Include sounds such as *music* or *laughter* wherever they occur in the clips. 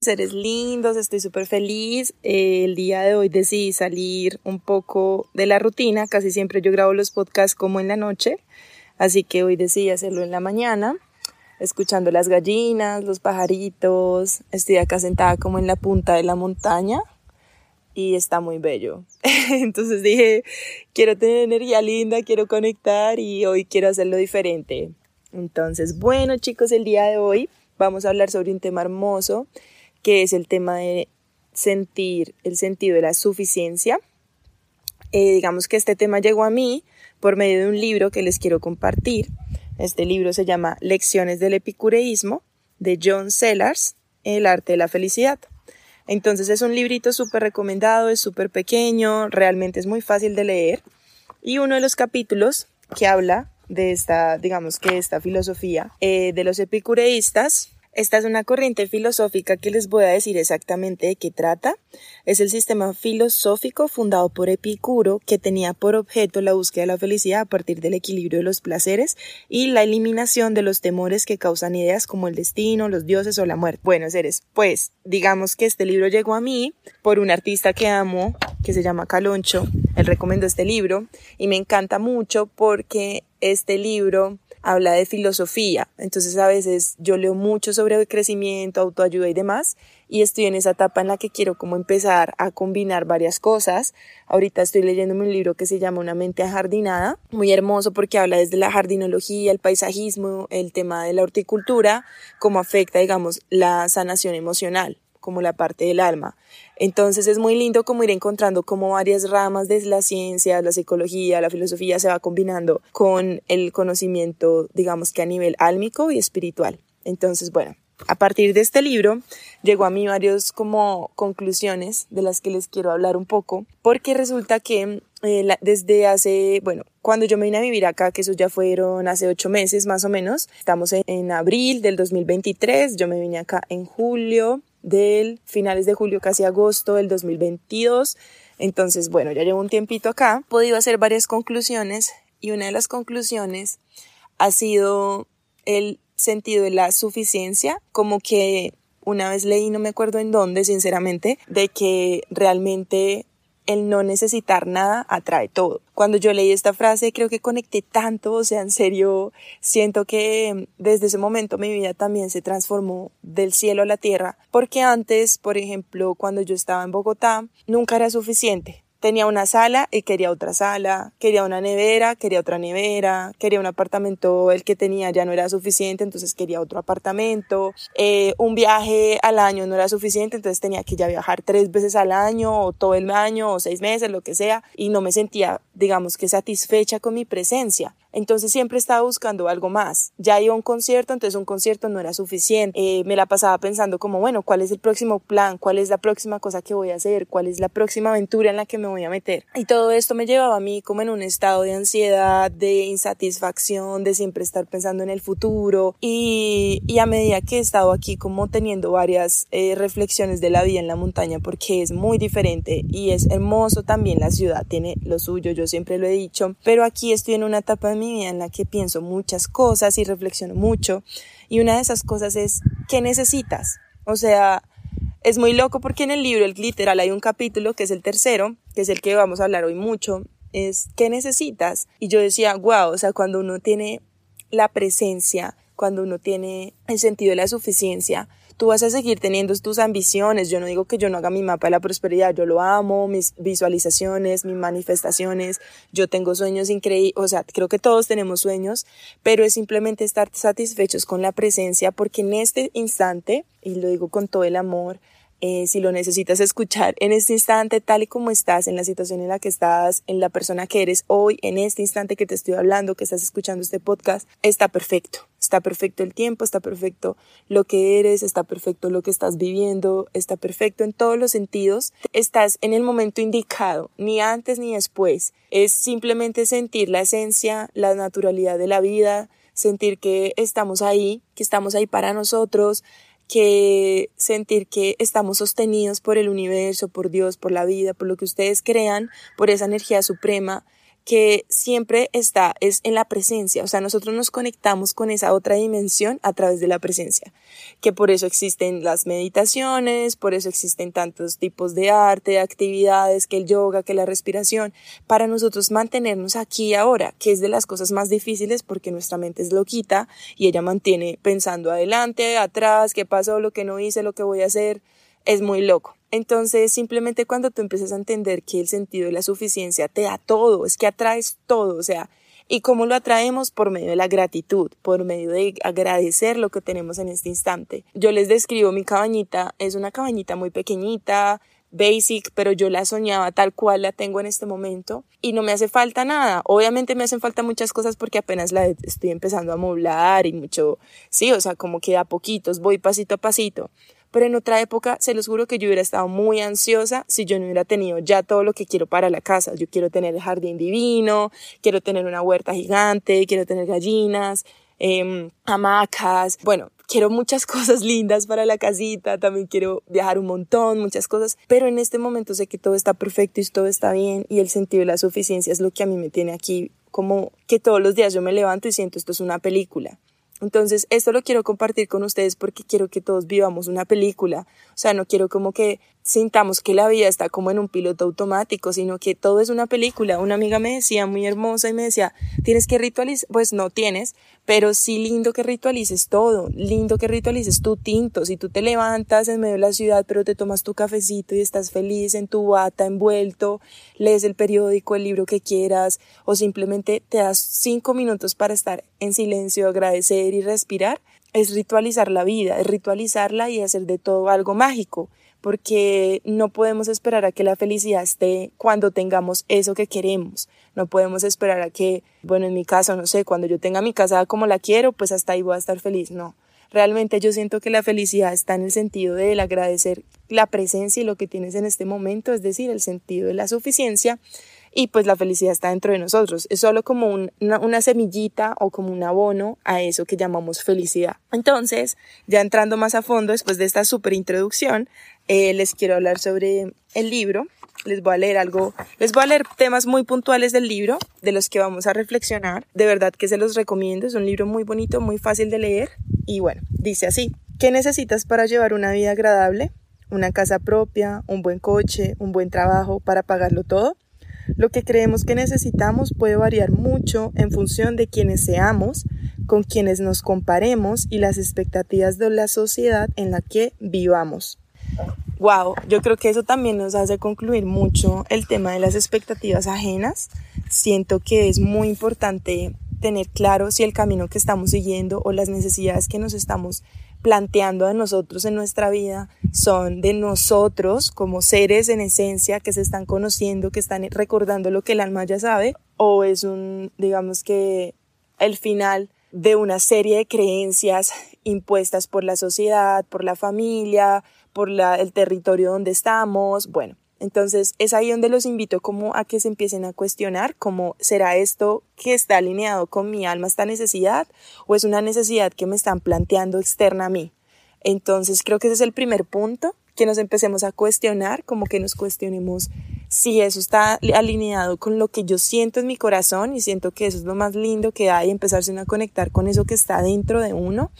Seres lindos, estoy súper feliz. Eh, el día de hoy decidí salir un poco de la rutina. Casi siempre yo grabo los podcasts como en la noche, así que hoy decidí hacerlo en la mañana escuchando las gallinas, los pajaritos. Estoy acá sentada como en la punta de la montaña y está muy bello. *laughs* Entonces dije, quiero tener energía linda, quiero conectar y hoy quiero hacerlo diferente. Entonces, bueno chicos, el día de hoy vamos a hablar sobre un tema hermoso que es el tema de sentir el sentido de la suficiencia. Eh, digamos que este tema llegó a mí por medio de un libro que les quiero compartir este libro se llama Lecciones del Epicureísmo de John Sellars, El arte de la felicidad. Entonces es un librito súper recomendado, es súper pequeño, realmente es muy fácil de leer. Y uno de los capítulos que habla de esta, digamos que esta filosofía eh, de los epicureístas esta es una corriente filosófica que les voy a decir exactamente de qué trata. Es el sistema filosófico fundado por Epicuro que tenía por objeto la búsqueda de la felicidad a partir del equilibrio de los placeres y la eliminación de los temores que causan ideas como el destino, los dioses o la muerte. Bueno, seres, pues digamos que este libro llegó a mí por un artista que amo que se llama Caloncho. Él recomendó este libro y me encanta mucho porque este libro habla de filosofía. Entonces a veces yo leo mucho sobre crecimiento, autoayuda y demás, y estoy en esa etapa en la que quiero como empezar a combinar varias cosas. Ahorita estoy leyéndome un libro que se llama Una mente ajardinada, muy hermoso porque habla desde la jardinología, el paisajismo, el tema de la horticultura, cómo afecta, digamos, la sanación emocional como la parte del alma. Entonces es muy lindo como ir encontrando como varias ramas de la ciencia, la psicología, la filosofía se va combinando con el conocimiento, digamos que a nivel álmico y espiritual. Entonces, bueno, a partir de este libro llegó a mí varios como conclusiones de las que les quiero hablar un poco, porque resulta que eh, desde hace, bueno, cuando yo me vine a vivir acá, que eso ya fueron hace ocho meses más o menos, estamos en, en abril del 2023, yo me vine acá en julio del finales de julio, casi agosto del 2022. Entonces, bueno, ya llevo un tiempito acá, he podido hacer varias conclusiones y una de las conclusiones ha sido el sentido de la suficiencia, como que una vez leí, no me acuerdo en dónde, sinceramente, de que realmente el no necesitar nada atrae todo. Cuando yo leí esta frase creo que conecté tanto, o sea, en serio, siento que desde ese momento mi vida también se transformó del cielo a la tierra, porque antes, por ejemplo, cuando yo estaba en Bogotá, nunca era suficiente tenía una sala y quería otra sala, quería una nevera, quería otra nevera, quería un apartamento, el que tenía ya no era suficiente, entonces quería otro apartamento, eh, un viaje al año no era suficiente, entonces tenía que ya viajar tres veces al año o todo el año o seis meses, lo que sea, y no me sentía, digamos que satisfecha con mi presencia. Entonces siempre estaba buscando algo más. Ya iba a un concierto, entonces un concierto no era suficiente. Eh, me la pasaba pensando como, bueno, ¿cuál es el próximo plan? ¿Cuál es la próxima cosa que voy a hacer? ¿Cuál es la próxima aventura en la que me voy a meter? Y todo esto me llevaba a mí como en un estado de ansiedad, de insatisfacción, de siempre estar pensando en el futuro. Y, y a medida que he estado aquí como teniendo varias eh, reflexiones de la vida en la montaña, porque es muy diferente y es hermoso también la ciudad, tiene lo suyo, yo siempre lo he dicho, pero aquí estoy en una etapa mi vida en la que pienso muchas cosas y reflexiono mucho. Y una de esas cosas es, ¿qué necesitas? O sea, es muy loco porque en el libro, el literal, hay un capítulo que es el tercero, que es el que vamos a hablar hoy mucho, es ¿qué necesitas? Y yo decía, wow, o sea, cuando uno tiene la presencia, cuando uno tiene el sentido de la suficiencia, tú vas a seguir teniendo tus ambiciones. Yo no digo que yo no haga mi mapa de la prosperidad, yo lo amo, mis visualizaciones, mis manifestaciones, yo tengo sueños increíbles, o sea, creo que todos tenemos sueños, pero es simplemente estar satisfechos con la presencia porque en este instante, y lo digo con todo el amor, Eh, si lo necesitas escuchar en este instante, tal y como estás, en la situación en la que estás, en la persona que eres hoy, en este instante que te estoy hablando, que estás escuchando este podcast, está perfecto. Está perfecto el tiempo, está perfecto lo que eres, está perfecto lo que estás viviendo, está perfecto en todos los sentidos. Estás en el momento indicado, ni antes ni después. Es simplemente sentir la esencia, la naturalidad de la vida, sentir que estamos ahí, que estamos ahí para nosotros, que sentir que estamos sostenidos por el universo, por Dios, por la vida, por lo que ustedes crean, por esa energía suprema que siempre está es en la presencia, o sea, nosotros nos conectamos con esa otra dimensión a través de la presencia, que por eso existen las meditaciones, por eso existen tantos tipos de arte, de actividades, que el yoga, que la respiración, para nosotros mantenernos aquí ahora, que es de las cosas más difíciles porque nuestra mente es loquita y ella mantiene pensando adelante, atrás, qué pasó, lo que no hice, lo que voy a hacer, es muy loco. Entonces, simplemente cuando tú empiezas a entender que el sentido de la suficiencia te da todo, es que atraes todo, o sea, ¿y cómo lo atraemos? Por medio de la gratitud, por medio de agradecer lo que tenemos en este instante. Yo les describo mi cabañita, es una cabañita muy pequeñita, basic, pero yo la soñaba tal cual la tengo en este momento y no me hace falta nada. Obviamente me hacen falta muchas cosas porque apenas la estoy empezando a moblar y mucho, sí, o sea, como que a poquitos, voy pasito a pasito pero en otra época se los juro que yo hubiera estado muy ansiosa si yo no hubiera tenido ya todo lo que quiero para la casa. Yo quiero tener el jardín divino, quiero tener una huerta gigante, quiero tener gallinas, eh, hamacas, bueno, quiero muchas *laughs* cosas lindas para la casita, también quiero viajar un montón, muchas cosas, pero en este momento sé que todo está perfecto y todo está bien y el sentido de la suficiencia es lo que a mí me tiene aquí como que todos los días yo me levanto y siento esto es una película. Entonces, esto lo quiero compartir con ustedes porque quiero que todos vivamos una película. O sea, no quiero como que sintamos que la vida está como en un piloto automático, sino que todo es una película. Una amiga me decía, muy hermosa, y me decía, tienes que ritualizar, pues no tienes, pero sí lindo que ritualices todo, lindo que ritualices tu tinto. Si tú te levantas en medio de la ciudad, pero te tomas tu cafecito y estás feliz en tu bata, envuelto, lees el periódico, el libro que quieras, o simplemente te das cinco minutos para estar en silencio, agradecer y respirar, es ritualizar la vida, es ritualizarla y hacer de todo algo mágico porque no podemos esperar a que la felicidad esté cuando tengamos eso que queremos. No podemos esperar a que, bueno, en mi caso, no sé, cuando yo tenga mi casa como la quiero, pues hasta ahí voy a estar feliz. No. Realmente yo siento que la felicidad está en el sentido del agradecer la presencia y lo que tienes en este momento, es decir, el sentido de la suficiencia y pues la felicidad está dentro de nosotros. Es solo como una, una, semillita o como un abono a eso que llamamos felicidad. Entonces, ya entrando más a fondo después de esta super introducción, eh, les quiero hablar sobre el libro. Les voy a leer algo, les voy a leer temas muy puntuales del libro, de los que vamos a reflexionar. De verdad que se los recomiendo, es un libro muy bonito, muy fácil de leer. Y bueno, dice así, ¿qué necesitas para llevar una vida agradable? Una casa propia, un buen coche, un buen trabajo para pagarlo todo. Lo que creemos que necesitamos puede variar mucho en función de quienes seamos, con quienes nos comparemos y las expectativas de la sociedad en la que vivamos. Wow, yo creo que eso también nos hace concluir mucho el tema de las expectativas ajenas. Siento que es muy importante tener claro si el camino que estamos siguiendo o las necesidades que nos estamos planteando a nosotros en nuestra vida son de nosotros como seres en esencia que se están conociendo, que están recordando lo que el alma ya sabe, o es un, digamos que, el final de una serie de creencias impuestas por la sociedad, por la familia, por la, el territorio donde estamos, bueno. Entonces es ahí donde los invito como a que se empiecen a cuestionar cómo será esto que está alineado con mi alma, esta necesidad, o es una necesidad que me están planteando externa a mí. Entonces creo que ese es el primer punto, que nos empecemos a cuestionar, como que nos cuestionemos si eso está alineado con lo que yo siento en mi corazón y siento que eso es lo más lindo que hay, empezarse a conectar con eso que está dentro de uno,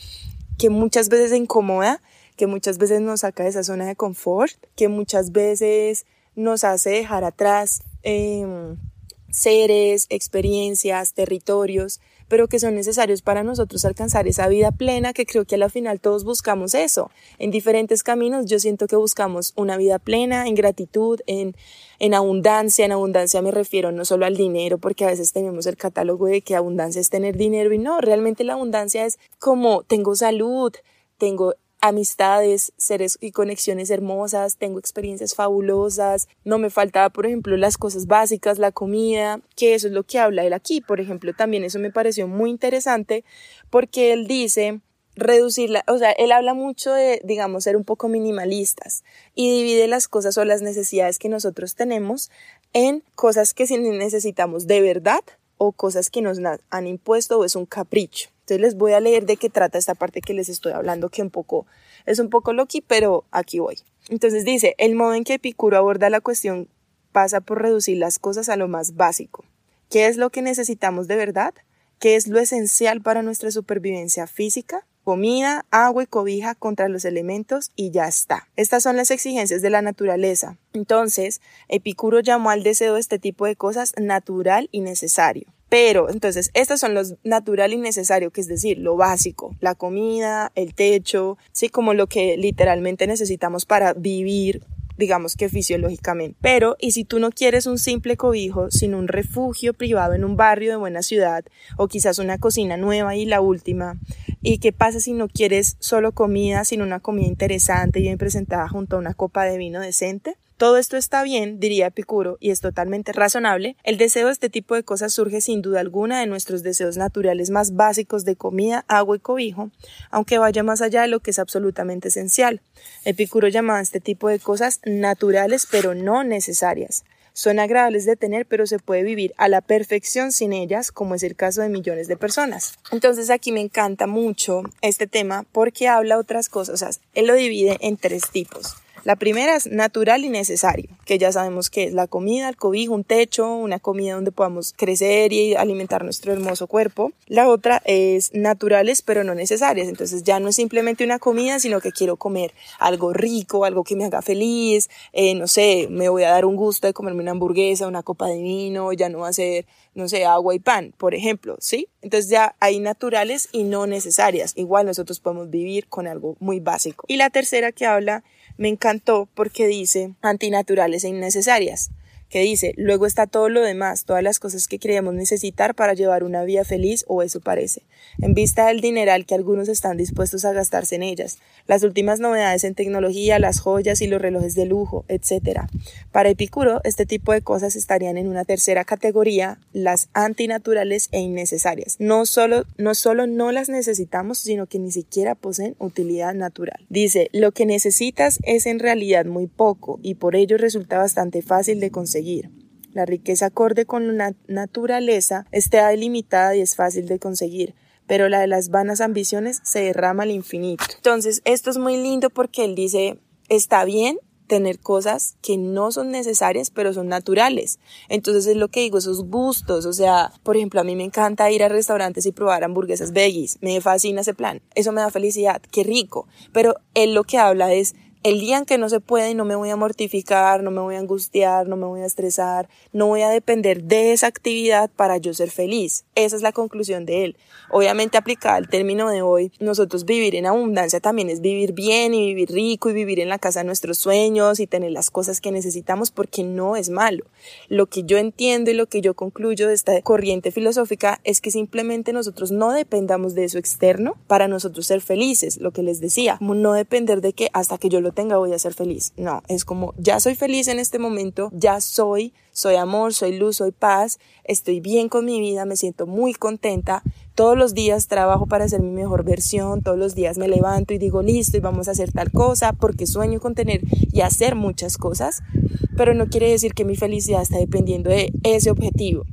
que muchas veces incomoda, que muchas veces nos saca de esa zona de confort, que muchas veces nos hace dejar atrás em, seres, experiencias, territorios, pero que son necesarios para nosotros alcanzar esa vida plena que creo que a la final todos buscamos eso. En diferentes caminos yo siento que buscamos una vida plena, en gratitud, en, en abundancia. En abundancia me refiero no solo al dinero, porque a veces tenemos el catálogo de que abundancia es tener dinero y no, realmente la abundancia es como tengo salud, tengo amistades, seres y conexiones hermosas, tengo experiencias fabulosas, no me faltaba, por ejemplo, las cosas básicas, la comida, que eso es lo que habla él aquí, por ejemplo, también eso me pareció muy interesante porque él dice reducirla, o sea, él habla mucho de, digamos, ser un poco minimalistas y divide las cosas o las necesidades que nosotros tenemos en cosas que necesitamos de verdad o cosas que nos han impuesto o es un capricho. Entonces les voy a leer de qué trata esta parte que les estoy hablando, que un poco es un poco loqui, pero aquí voy. Entonces dice, el modo en que Epicuro aborda la cuestión pasa por reducir las cosas a lo más básico. ¿Qué es lo que necesitamos de verdad? ¿Qué es lo esencial para nuestra supervivencia física? Comida, agua y cobija contra los elementos y ya está. Estas son las exigencias de la naturaleza. Entonces, Epicuro llamó al deseo de este tipo de cosas natural y necesario. Pero, entonces, estos son los natural y necesario, que es decir, lo básico, la comida, el techo, sí, como lo que literalmente necesitamos para vivir digamos que fisiológicamente. Pero, ¿y si tú no quieres un simple cobijo, sino un refugio privado en un barrio de buena ciudad, o quizás una cocina nueva y la última? ¿Y qué pasa si no quieres solo comida, sino una comida interesante y bien presentada junto a una copa de vino decente? Todo esto está bien, diría Epicuro, y es totalmente razonable. El deseo de este tipo de cosas surge sin duda alguna de nuestros deseos naturales más básicos de comida, agua y cobijo, aunque vaya más allá de lo que es absolutamente esencial. Epicuro llamaba a este tipo de cosas naturales pero no necesarias. Son agradables de tener, pero se puede vivir a la perfección sin ellas, como es el caso de millones de personas. Entonces aquí me encanta mucho este tema porque habla otras cosas, él lo divide en tres tipos. La primera es natural y necesario, que ya sabemos que es la comida, el cobijo, un techo, una comida donde podamos crecer y alimentar nuestro hermoso cuerpo. La otra es naturales pero no necesarias, entonces ya no es simplemente una comida, sino que quiero comer algo rico, algo que me haga feliz, eh, no sé, me voy a dar un gusto de comerme una hamburguesa, una copa de vino, ya no va a ser, no sé, agua y pan, por ejemplo, ¿sí? Entonces ya hay naturales y no necesarias. Igual nosotros podemos vivir con algo muy básico. Y la tercera que habla me encantó porque dice antinaturales e innecesarias que dice, luego está todo lo demás, todas las cosas que creemos necesitar para llevar una vida feliz o eso parece, en vista del dineral que algunos están dispuestos a gastarse en ellas, las últimas novedades en tecnología, las joyas y los relojes de lujo, etc. Para Epicuro, este tipo de cosas estarían en una tercera categoría, las antinaturales e innecesarias. No solo, no solo no las necesitamos, sino que ni siquiera poseen utilidad natural. Dice, lo que necesitas es en realidad muy poco y por ello resulta bastante fácil de la riqueza acorde con la naturaleza está delimitada y es fácil de conseguir, pero la de las vanas ambiciones se derrama al infinito. Entonces, esto es muy lindo porque él dice, está bien tener cosas que no son necesarias, pero son naturales. Entonces es lo que digo, esos gustos, o sea, por ejemplo, a mí me encanta ir a restaurantes y probar hamburguesas veggies, me fascina ese plan, eso me da felicidad, qué rico, pero él lo que habla es el día en que no se puede y no me voy a mortificar, no me voy a angustiar, no me voy a estresar, no voy a depender de esa actividad para yo ser feliz. Esa es la conclusión de él. Obviamente aplicada al término de hoy, nosotros vivir en abundancia también es vivir bien y vivir rico y vivir en la casa de nuestros sueños y tener las cosas que necesitamos porque no es malo. Lo que yo entiendo y lo que yo concluyo de esta corriente filosófica es que simplemente nosotros no dependamos de eso externo para nosotros ser felices, lo que les decía, no depender de que hasta que yo lo tenga voy a ser feliz. No, es como ya soy feliz en este momento, ya soy, soy amor, soy luz, soy paz, estoy bien con mi vida, me siento muy contenta. Todos los días trabajo para ser mi mejor versión, todos los días me levanto y digo listo y vamos a hacer tal cosa porque sueño con tener y hacer muchas cosas, pero no quiere decir que mi felicidad está dependiendo de ese objetivo.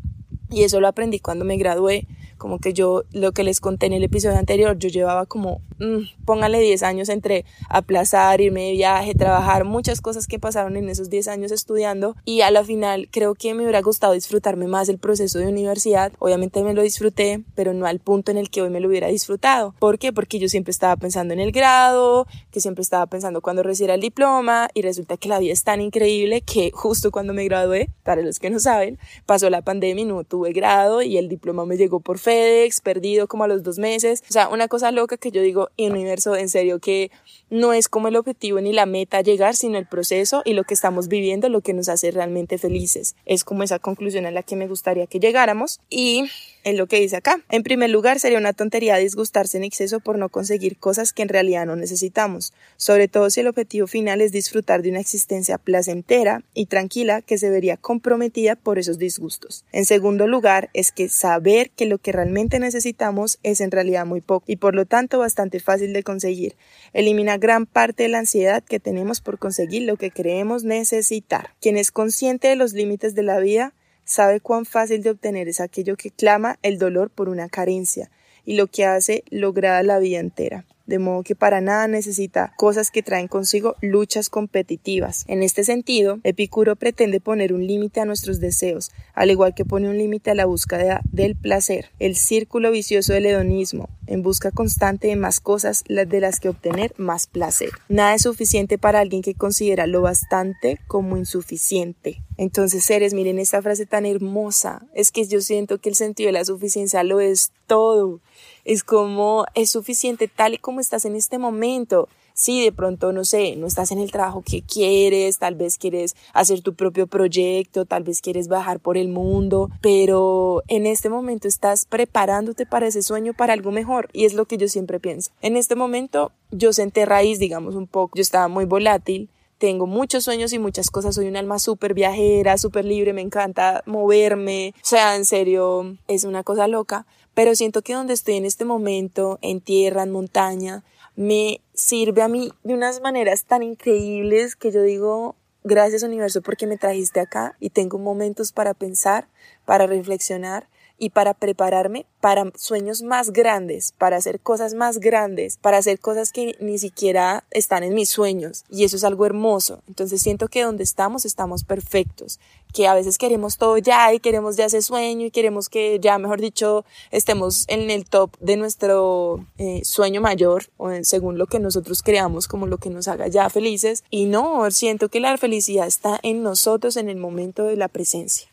Y eso lo aprendí cuando me gradué como que yo, lo que les conté en el episodio anterior, yo llevaba como, mm, póngale 10 años entre aplazar, irme de viaje, trabajar, muchas cosas que pasaron en esos 10 años estudiando y a la final creo que me hubiera gustado disfrutarme más el proceso de universidad. Obviamente me lo disfruté, pero no al punto en el que hoy me lo hubiera disfrutado. ¿Por qué? Porque yo siempre estaba pensando en el grado, que siempre estaba pensando cuando recibiera el diploma y resulta que la vida es tan increíble que justo cuando me gradué, para los que no saben, pasó la pandemia y no tuve grado y el diploma me llegó por fe Perdido como a los dos meses. O sea, una cosa loca que yo digo, en universo, en serio, que no es como el objetivo ni la meta llegar, sino el proceso y lo que estamos viviendo, lo que nos hace realmente felices. Es como esa conclusión a la que me gustaría que llegáramos. Y es lo que dice acá. En primer lugar, sería una tontería disgustarse en exceso por no conseguir cosas que en realidad no necesitamos, sobre todo si el objetivo final es disfrutar de una existencia placentera y tranquila que se vería comprometida por esos disgustos. En segundo lugar, es que saber que lo que realmente necesitamos es en realidad muy poco y por lo tanto bastante fácil de conseguir. Elimina gran parte de la ansiedad que tenemos por conseguir lo que creemos necesitar. Quien es consciente de los límites de la vida sabe cuán fácil de obtener es aquello que clama el dolor por una carencia y lo que hace lograda la vida entera de modo que para nada necesita cosas que traen consigo luchas competitivas. En este sentido, Epicuro pretende poner un límite a nuestros deseos, al igual que pone un límite a la búsqueda del placer, el círculo vicioso del hedonismo, en busca constante de más cosas de las que obtener más placer. Nada es suficiente para alguien que considera lo bastante como insuficiente. Entonces, seres, miren esta frase tan hermosa. Es que yo siento que el sentido de la suficiencia lo es todo. Es como es suficiente tal y como estás en este momento. Si de pronto, no sé, no estás en el trabajo que quieres, tal vez quieres hacer tu propio proyecto, tal vez quieres bajar por el mundo, pero en este momento estás preparándote para ese sueño, para algo mejor. Y es lo que yo siempre pienso. En este momento yo senté raíz, digamos, un poco. Yo estaba muy volátil, tengo muchos sueños y muchas cosas, soy un alma súper viajera, súper libre, me encanta moverme, o sea, en serio, es una cosa loca, pero siento que donde estoy en este momento, en tierra, en montaña, me sirve a mí de unas maneras tan increíbles que yo digo, gracias universo porque me trajiste acá y tengo momentos para pensar, para reflexionar y para prepararme para sueños más grandes, para hacer cosas más grandes, para hacer cosas que ni siquiera están en mis sueños. Y eso es algo hermoso. Entonces siento que donde estamos estamos perfectos, que a veces queremos todo ya y queremos ya ese sueño y queremos que ya, mejor dicho, estemos en el top de nuestro eh, sueño mayor o según lo que nosotros creamos como lo que nos haga ya felices. Y no, siento que la felicidad está en nosotros en el momento de la presencia.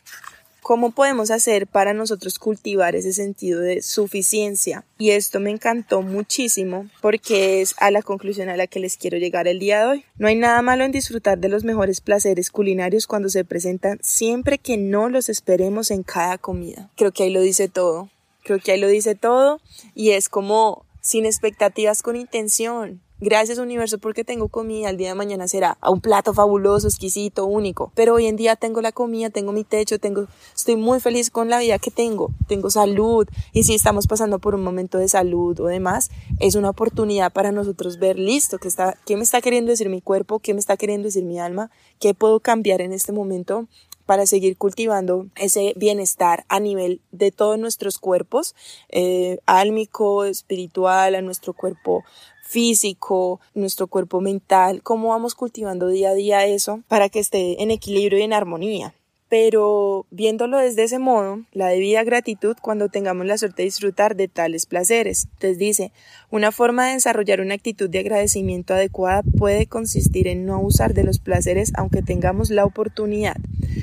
¿Cómo podemos hacer para nosotros cultivar ese sentido de suficiencia? Y esto me encantó muchísimo porque es a la conclusión a la que les quiero llegar el día de hoy. No hay nada malo en disfrutar de los mejores placeres culinarios cuando se presentan siempre que no los esperemos en cada comida. Creo que ahí lo dice todo. Creo que ahí lo dice todo y es como sin expectativas con intención. Gracias universo porque tengo comida, el día de mañana será a un plato fabuloso, exquisito, único. Pero hoy en día tengo la comida, tengo mi techo, tengo, estoy muy feliz con la vida que tengo, tengo salud. Y si estamos pasando por un momento de salud o demás, es una oportunidad para nosotros ver, listo, ¿qué, está, qué me está queriendo decir mi cuerpo? ¿Qué me está queriendo decir mi alma? ¿Qué puedo cambiar en este momento? para seguir cultivando ese bienestar a nivel de todos nuestros cuerpos, eh, álmico, espiritual, a nuestro cuerpo físico, nuestro cuerpo mental, cómo vamos cultivando día a día eso para que esté en equilibrio y en armonía. Pero viéndolo desde ese modo, la debida gratitud cuando tengamos la suerte de disfrutar de tales placeres. Entonces dice, una forma de desarrollar una actitud de agradecimiento adecuada puede consistir en no usar de los placeres aunque tengamos la oportunidad.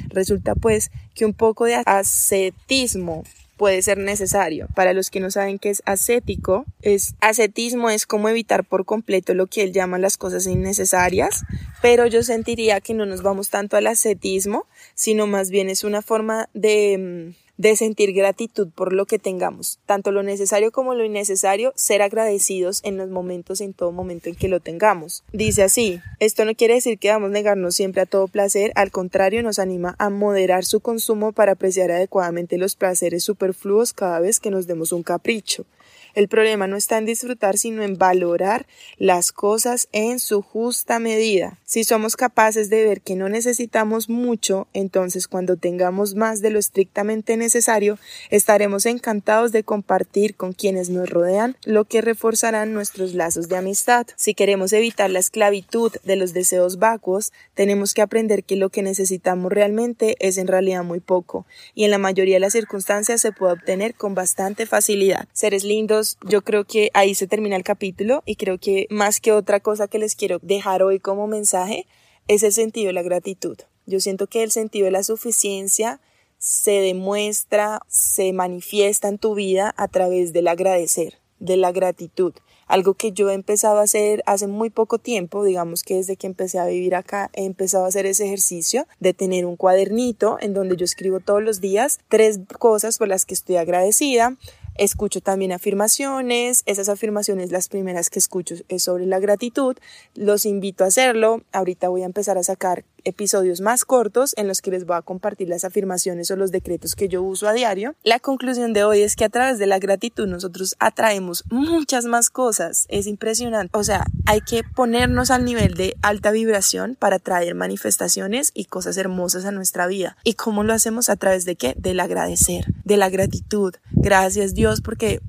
Resulta pues que un poco de ascetismo puede ser necesario. Para los que no saben qué es ascético, es ascetismo es como evitar por completo lo que él llama las cosas innecesarias, pero yo sentiría que no nos vamos tanto al ascetismo, sino más bien es una forma de mm, de sentir gratitud por lo que tengamos, tanto lo necesario como lo innecesario, ser agradecidos en los momentos, en todo momento en que lo tengamos. Dice así, esto no quiere decir que vamos a negarnos siempre a todo placer, al contrario nos anima a moderar su consumo para apreciar adecuadamente los placeres superfluos cada vez que nos demos un capricho. El problema no está en disfrutar, sino en valorar las cosas en su justa medida. Si somos capaces de ver que no necesitamos mucho, entonces cuando tengamos más de lo estrictamente necesario, estaremos encantados de compartir con quienes nos rodean, lo que reforzarán nuestros lazos de amistad. Si queremos evitar la esclavitud de los deseos vacuos, tenemos que aprender que lo que necesitamos realmente es en realidad muy poco, y en la mayoría de las circunstancias se puede obtener con bastante facilidad. Seres lindos, yo creo que ahí se termina el capítulo y creo que más que otra cosa que les quiero dejar hoy como mensaje es el sentido de la gratitud. Yo siento que el sentido de la suficiencia se demuestra, se manifiesta en tu vida a través del agradecer, de la gratitud. Algo que yo he empezado a hacer hace muy poco tiempo, digamos que desde que empecé a vivir acá, he empezado a hacer ese ejercicio de tener un cuadernito en donde yo escribo todos los días tres cosas por las que estoy agradecida, Escucho también afirmaciones, esas afirmaciones las primeras que escucho es sobre la gratitud, los invito a hacerlo, ahorita voy a empezar a sacar episodios más cortos en los que les voy a compartir las afirmaciones o los decretos que yo uso a diario. La conclusión de hoy es que a través de la gratitud nosotros atraemos muchas más cosas. Es impresionante. O sea, hay que ponernos al nivel de alta vibración para atraer manifestaciones y cosas hermosas a nuestra vida. ¿Y cómo lo hacemos? A través de qué? Del agradecer, de la gratitud. Gracias Dios porque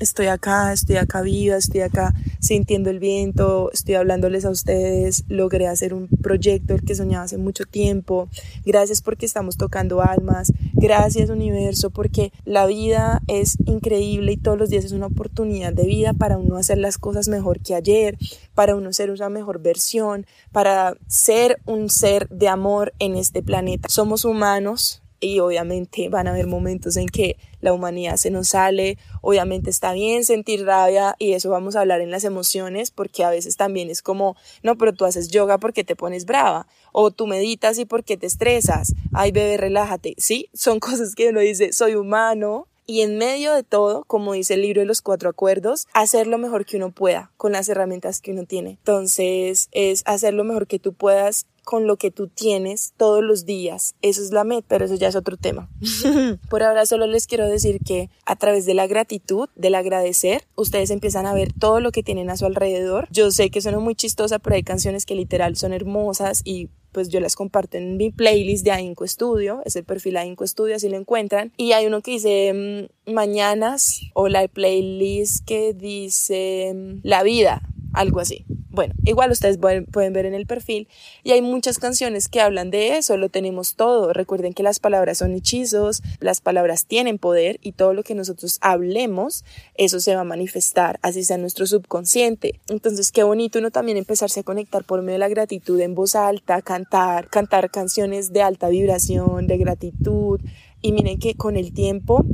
estoy acá, estoy acá viva, estoy acá sintiendo el viento, estoy hablándoles a ustedes, logré hacer un proyecto el que soñaba hace mucho tiempo, gracias porque estamos tocando almas, gracias universo porque la vida es increíble y todos los días es una oportunidad de vida para uno hacer las cosas mejor que ayer, para uno ser una mejor versión, para ser un ser de amor en este planeta. Somos humanos, y obviamente van a haber momentos en que la humanidad se nos sale, obviamente está bien sentir rabia y eso vamos a hablar en las emociones porque a veces también es como, no, pero tú haces yoga porque te pones brava o tú meditas y porque te estresas, ay bebé, relájate, sí, son *laughs* cosas que uno dice, soy humano, y en medio de todo, como dice el libro de los cuatro acuerdos, hacer lo mejor que uno pueda con las herramientas que uno tiene. Entonces es hacer lo mejor que tú puedas con lo que tú tienes todos los días. Eso es la meta, pero eso ya es otro tema. *laughs* Por ahora solo les quiero decir que a través de la gratitud, del agradecer, ustedes empiezan a ver todo lo que tienen a su alrededor. Yo sé que suena muy chistosa, pero hay canciones que literal son hermosas y pues yo las comparto en mi playlist de Ainco Studio, es el perfil Ainco Studio, así lo encuentran. Y hay uno que dice mm, Mañanas o la playlist que dice mm, La vida, algo así. Bueno, igual ustedes pueden ver en el perfil y hay muchas canciones que hablan de eso, lo tenemos todo. Recuerden que las palabras son hechizos, las palabras tienen poder y todo lo que nosotros hablemos, eso se va a manifestar, así sea nuestro subconsciente. Entonces, qué bonito uno también empezarse a conectar por medio de la gratitud en voz alta, cantar, cantar canciones de alta vibración, de gratitud. Y miren que con el tiempo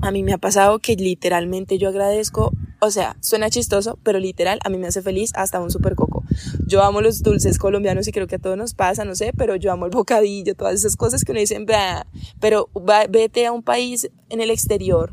a mí me ha pasado que literalmente yo agradezco o sea, suena chistoso, pero literal a mí me hace feliz hasta un super coco. Yo amo los dulces colombianos y creo que a todos nos pasa, no sé, pero yo amo el bocadillo, todas esas cosas que uno dice, pero vete a un país en el exterior.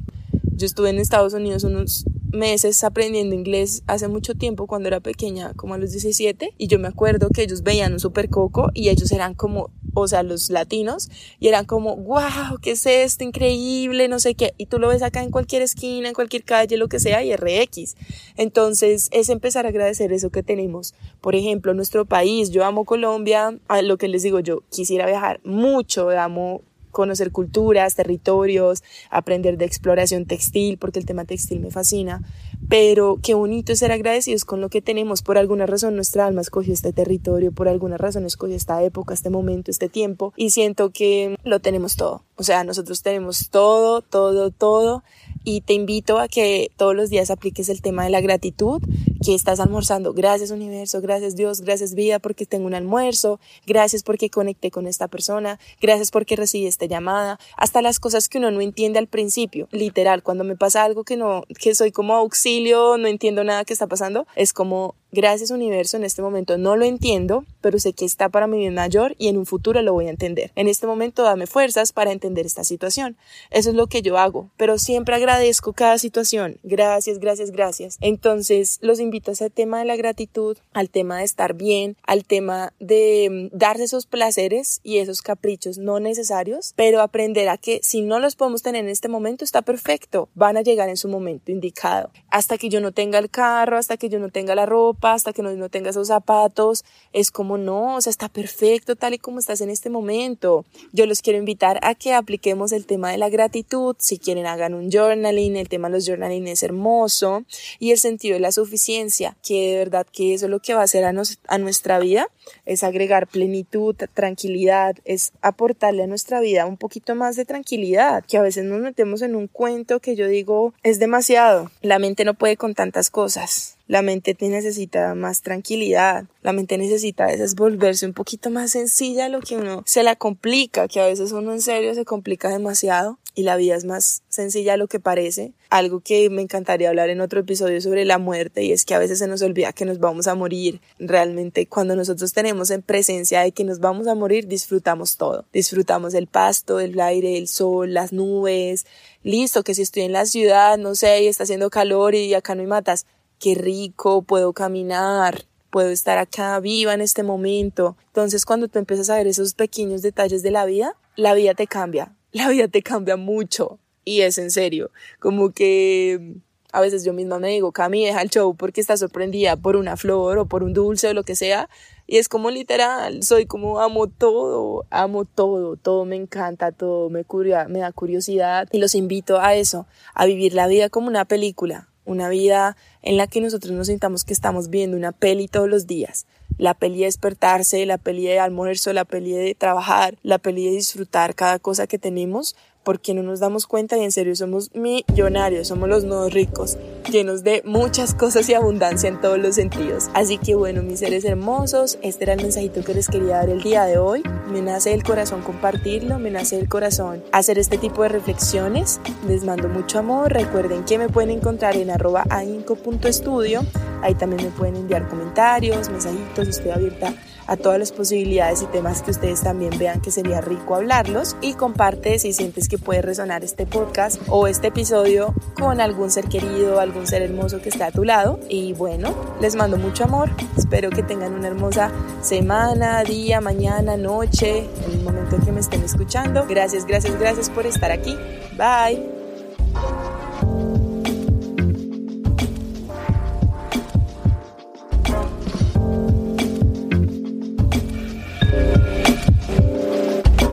Yo estuve en Estados Unidos unos meses aprendiendo inglés hace mucho tiempo cuando era pequeña, como a los 17, y yo me acuerdo que ellos veían un super coco y ellos eran como o sea, los latinos, y eran como, wow, ¿qué es esto? Increíble, no sé qué. Y tú lo ves acá en cualquier esquina, en cualquier calle, lo que sea, y RX. Entonces, es empezar a agradecer eso que tenemos. Por ejemplo, nuestro país, yo amo Colombia, a lo que les digo, yo quisiera viajar mucho, amo conocer culturas, territorios, aprender de exploración textil, porque el tema textil me fascina. Pero qué bonito ser agradecidos con lo que tenemos. Por alguna razón nuestra alma escogió este territorio, por alguna razón escogió esta época, este momento, este tiempo. Y siento que lo tenemos todo. O sea, nosotros tenemos todo, todo, todo y te invito a que todos los días apliques el tema de la gratitud, que estás almorzando. Gracias universo, gracias Dios, gracias vida porque tengo un almuerzo, gracias porque conecté con esta persona, gracias porque recibí esta llamada, hasta las cosas que uno no entiende al principio. Literal, cuando me pasa algo que no, que soy como auxilio, no entiendo nada que está pasando, es como Gracias universo, en este momento no lo entiendo, pero sé que está para mi bien mayor y en un futuro lo voy a entender. En este momento dame fuerzas para entender esta situación. Eso es lo que yo hago, pero siempre agradezco cada situación. Gracias, gracias, gracias. Entonces los invito a ese tema de la gratitud, al tema de estar bien, al tema de mm, darse esos placeres y esos caprichos no necesarios, pero aprender a que si no los podemos tener en este momento está perfecto, van a llegar en su momento indicado. Hasta que yo no tenga el carro, hasta que yo no tenga la ropa, hasta que no, no tenga esos zapatos, es como no, o sea, está perfecto tal y como estás en este momento. Yo los quiero invitar a que apliquemos el tema de la gratitud, si quieren hagan un journaling, el tema de los journaling es hermoso, y el sentido de la suficiencia, que de verdad que eso es lo que va a hacer a nuestra vida, es agregar plenitud, tranquilidad, es aportarle a nuestra vida un poquito más de tranquilidad, que a veces nos metemos en un cuento que yo digo es demasiado, la mente no puede con tantas cosas La mente necesita más tranquilidad, la mente necesita a veces volverse un poquito más sencilla lo que uno se la complica, que a veces uno en serio se complica demasiado y la vida es más sencilla a lo que parece. Algo que me encantaría hablar en otro episodio sobre la muerte y es que a veces se nos olvida que nos vamos a morir. Realmente cuando nosotros tenemos en presencia de que nos vamos a morir, disfrutamos todo. Disfrutamos el pasto, el aire, el sol, las nubes. Listo, que si estoy en la ciudad, no sé, y está haciendo calor y acá no hay matas, qué rico, puedo caminar, puedo estar acá viva en este momento. Entonces cuando tú empiezas a ver esos pequeños detalles de la vida, la vida te cambia, *laughs* la vida te cambia mucho. Y es en serio, como que a veces yo misma me digo, Cami, deja el show porque está sorprendida por una flor o por un dulce o lo que sea. Y es como literal, soy como amo todo, amo todo, todo me encanta, todo me, me da curiosidad. Y los invito a eso, a vivir la vida como una película, una vida en la que nosotros nos sintamos que estamos viendo una peli todos los días. La peli de despertarse, la peli de almuerzo, la peli de trabajar, la peli de disfrutar cada cosa que tenemos, porque no nos damos cuenta y en serio somos millonarios, somos los nuevos ricos, llenos de muchas cosas y abundancia en todos los sentidos. Así que bueno, mis seres hermosos, este era el mensajito que les quería dar el día de hoy. Me nace del corazón compartirlo, me nace del corazón hacer este tipo de reflexiones. Les mando mucho amor. Recuerden que me pueden encontrar en arroba ainco.estudio. Ahí también me pueden enviar comentarios, mensajitos, estoy abierta a todas las posibilidades y temas que ustedes también vean que sería rico hablarlos y comparte si sientes que puede resonar este podcast o este episodio con algún ser querido, algún ser hermoso que esté a tu lado y bueno, les mando mucho amor, espero que tengan una hermosa semana, día, mañana, noche, en el momento en que me estén escuchando. Gracias, gracias, gracias por estar aquí. Bye.